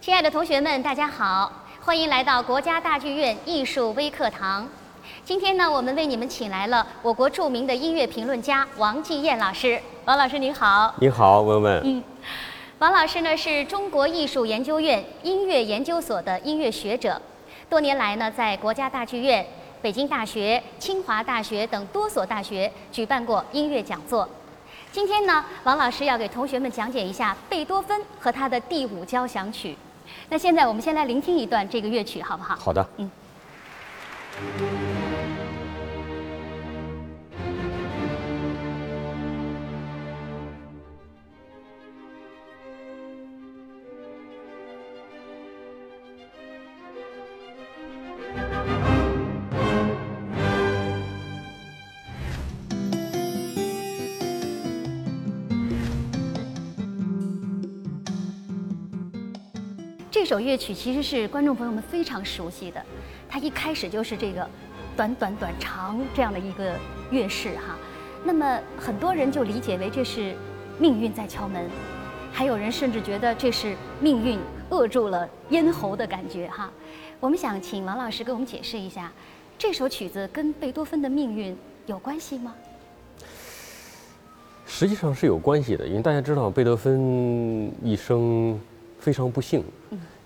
亲爱的同学们，大家好，欢迎来到国家大剧院艺术微课堂。今天呢，我们为你们请来了我国著名的音乐评论家王继燕老师。王老师您好。你好，文文。嗯，王老师呢是中国艺术研究院音乐研究所的音乐学者，多年来呢在国家大剧院、北京大学、清华大学等多所大学举办过音乐讲座。今天呢，王老师要给同学们讲解一下贝多芬和他的第五交响曲。那现在我们先来聆听一段这个乐曲，好不好？好的。嗯。这首乐曲其实是观众朋友们非常熟悉的，它一开始就是这个短短短长这样的一个乐式哈。那么很多人就理解为这是命运在敲门，还有人甚至觉得这是命运扼住了咽喉的感觉哈。我们想请王老师给我们解释一下，这首曲子跟贝多芬的命运有关系吗？实际上是有关系的，因为大家知道贝多芬一生。非常不幸，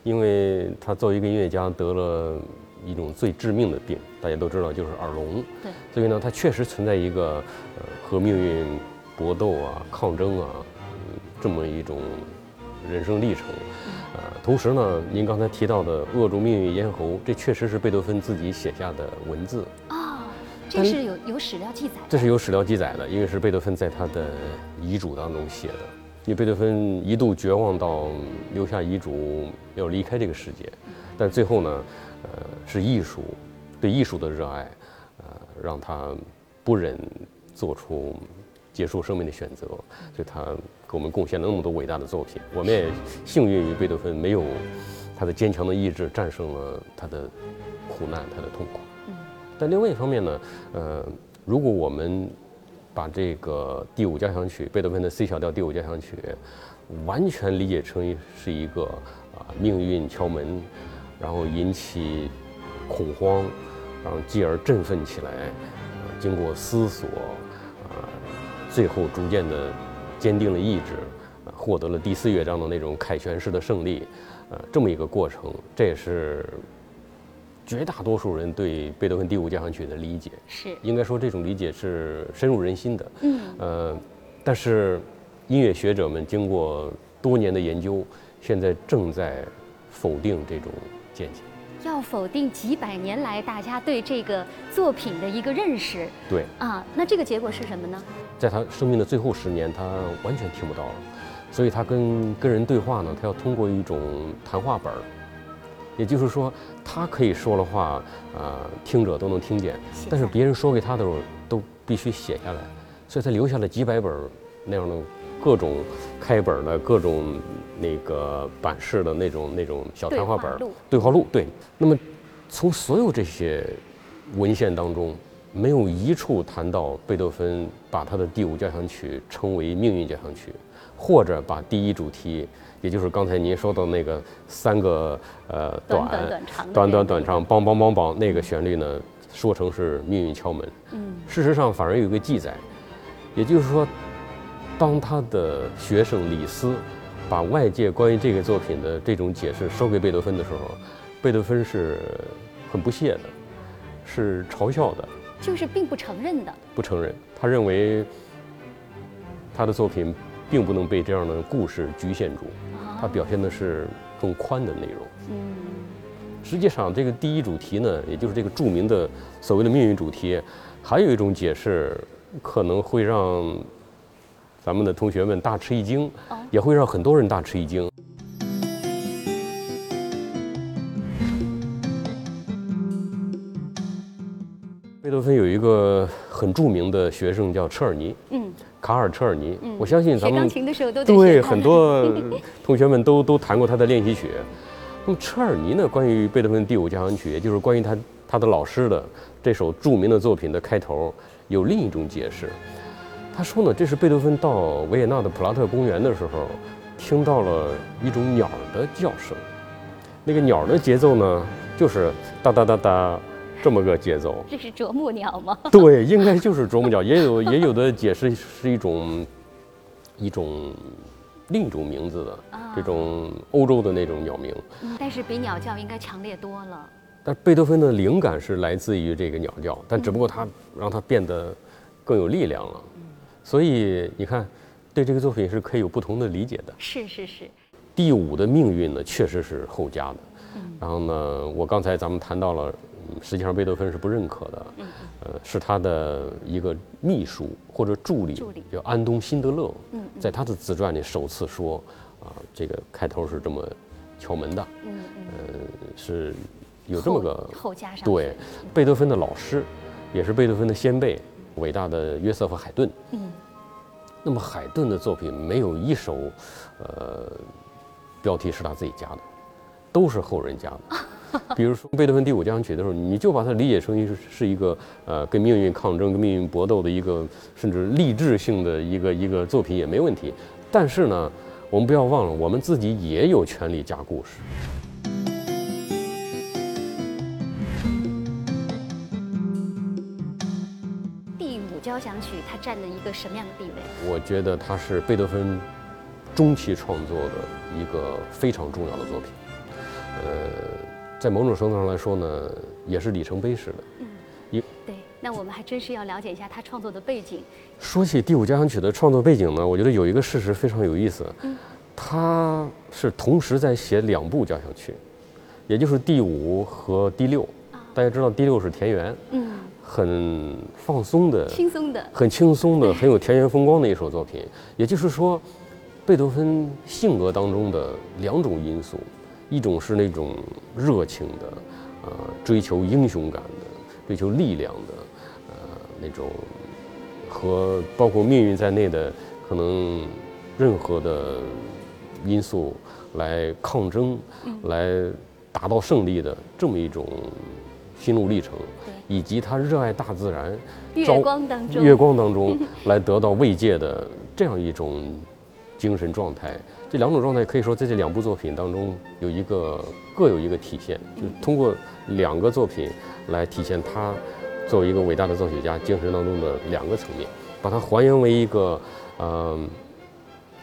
因为他作为一个音乐家得了一种最致命的病，大家都知道就是耳聋。对，所以呢，他确实存在一个呃和命运搏斗啊、抗争啊这么一种人生历程。呃，同时呢，您刚才提到的扼住命运咽喉，这确实是贝多芬自己写下的文字。啊，这是有有史料记载。这是有史料记载的，因为是贝多芬在他的遗嘱当中写的。因为贝多芬一度绝望到留下遗嘱要离开这个世界，但最后呢，呃，是艺术，对艺术的热爱，呃，让他不忍做出结束生命的选择，所以他给我们贡献了那么多伟大的作品。我们也幸运于贝多芬没有他的坚强的意志战胜了他的苦难、他的痛苦。但另外一方面呢，呃，如果我们把这个第五交响曲，贝多芬的 C 小调第五交响曲，完全理解成是一个啊命运敲门，然后引起恐慌，然后继而振奋起来，经过思索，啊，最后逐渐的坚定了意志，获得了第四乐章的那种凯旋式的胜利，呃，这么一个过程，这也是。绝大多数人对贝多芬第五交响曲的理解是，应该说这种理解是深入人心的。嗯，呃，但是音乐学者们经过多年的研究，现在正在否定这种见解。要否定几百年来大家对这个作品的一个认识？对。啊，那这个结果是什么呢？在他生命的最后十年，他完全听不到了，所以他跟跟人对话呢，他要通过一种谈话本儿。也就是说，他可以说的话，呃，听者都能听见，但是别人说给他的时候，都必须写下来，所以他留下了几百本那样的各种开本的各种那个版式的那种那种小谈话本对话录。对，那么从所有这些文献当中，没有一处谈到贝多芬把他的第五交响曲称为命运交响曲，或者把第一主题。也就是刚才您说的那个三个呃短短短长短短短长梆梆梆梆那个旋律呢，说成是命运敲门。嗯，事实上反而有一个记载，也就是说，当他的学生李斯把外界关于这个作品的这种解释收给贝多芬的时候，贝多芬是很不屑的，是嘲笑的，就是并不承认的，不承认。他认为他的作品并不能被这样的故事局限住。它表现的是更宽的内容。嗯，实际上这个第一主题呢，也就是这个著名的所谓的命运主题，还有一种解释，可能会让咱们的同学们大吃一惊，也会让很多人大吃一惊。贝多芬有一个很著名的学生叫车尔尼。嗯。卡尔车尔尼，我相信咱们对很多 同学们都都弹过他的练习曲。那么车尔尼呢？关于贝多芬第五交响曲，也就是关于他他的老师的这首著名的作品的开头，有另一种解释。他说呢，这是贝多芬到维也纳的普拉特公园的时候，听到了一种鸟的叫声。那个鸟的节奏呢，就是哒哒哒哒这么个节奏。这是啄木鸟吗？对，应该就是啄木鸟，也有 也有的解释是一种一种另一种名字的这种欧洲的那种鸟鸣。嗯，但是比鸟叫应该强烈多了。但贝多芬的灵感是来自于这个鸟叫，但只不过他让它变得更有力量了。所以你看，对这个作品是可以有不同的理解的。是是是。第五的命运呢，确实是后加的。然后呢，我刚才咱们谈到了，实际上贝多芬是不认可的。呃，是他的一个秘书或者助理，叫安东·辛德勒，在他的自传里首次说，啊，这个开头是这么敲门的。嗯呃，是。有这么个后加上对，贝多芬的老师，也是贝多芬的先辈，伟大的约瑟夫海顿。嗯，那么海顿的作品没有一首，呃，标题是他自己加的，都是后人加的。比如说贝多芬第五交响曲的时候，你就把它理解成一是一个呃跟命运抗争、跟命运搏斗的一个甚至励志性的一个一个作品也没问题。但是呢，我们不要忘了，我们自己也有权利加故事。交响曲它占了一个什么样的地位？我觉得它是贝多芬中期创作的一个非常重要的作品。呃，在某种程度上来说呢，也是里程碑式的。嗯，一对，那我们还真是要了解一下他创作的背景。说起第五交响曲的创作背景呢，我觉得有一个事实非常有意思。嗯，他是同时在写两部交响曲，也就是第五和第六。大家知道第六是田园。嗯。很放松的，轻松的，很轻松的，很有田园风光的一首作品。也就是说，贝多芬性格当中的两种因素，一种是那种热情的，呃，追求英雄感的，追求力量的，呃，那种和包括命运在内的可能任何的因素来抗争，来达到胜利的这么一种心路历程。以及他热爱大自然，月光当中，月光当中来得到慰藉的这样一种精神状态，这两种状态可以说在这两部作品当中有一个各有一个体现，就通过两个作品来体现他作为一个伟大的作曲家精神当中的两个层面，把它还原为一个，嗯，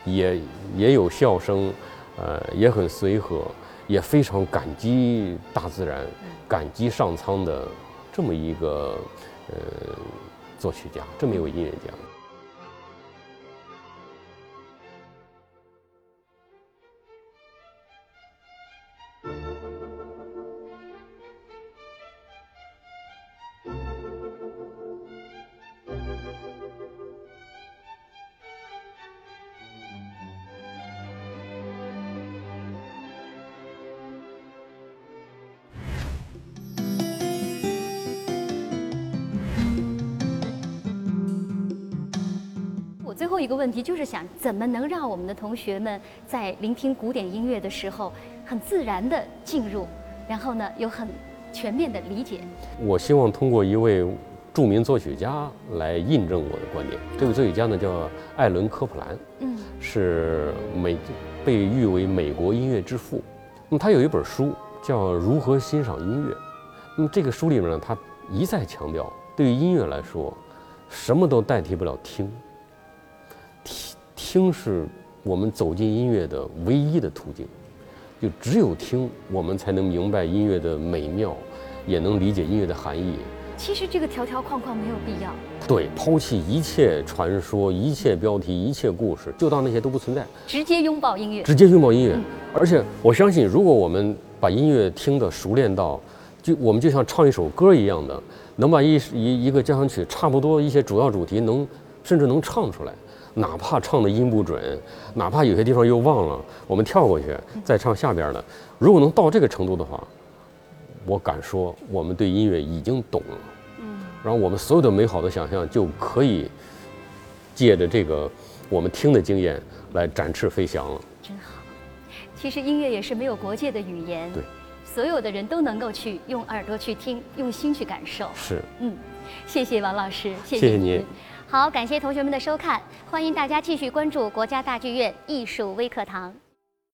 也也有笑声，呃，也很随和，也非常感激大自然，感激上苍的。这么一个呃作曲家，这么一位音乐家。最后一个问题就是想，怎么能让我们的同学们在聆听古典音乐的时候，很自然的进入，然后呢，有很全面的理解。我希望通过一位著名作曲家来印证我的观点。这位作曲家呢，叫艾伦·科普兰，嗯，是美被誉为美国音乐之父。那么他有一本书叫《如何欣赏音乐》。那么这个书里面呢，他一再强调，对于音乐来说，什么都代替不了听。听听是我们走进音乐的唯一的途径，就只有听，我们才能明白音乐的美妙，也能理解音乐的含义。其实这个条条框框没有必要。对，抛弃一切传说、一切标题、一切故事，就当那些都不存在，直接拥抱音乐。直接拥抱音乐，而且我相信，如果我们把音乐听得熟练到，就我们就像唱一首歌一样的，能把一一一个交响曲差不多一些主要主题能甚至能唱出来。哪怕唱的音不准，哪怕有些地方又忘了，我们跳过去再唱下边的。如果能到这个程度的话，我敢说我们对音乐已经懂了。嗯，然后我们所有的美好的想象就可以借着这个我们听的经验来展翅飞翔了。真好，其实音乐也是没有国界的语言，对，所有的人都能够去用耳朵去听，用心去感受。是，嗯，谢谢王老师，谢谢您。好，感谢同学们的收看，欢迎大家继续关注国家大剧院艺术微课堂。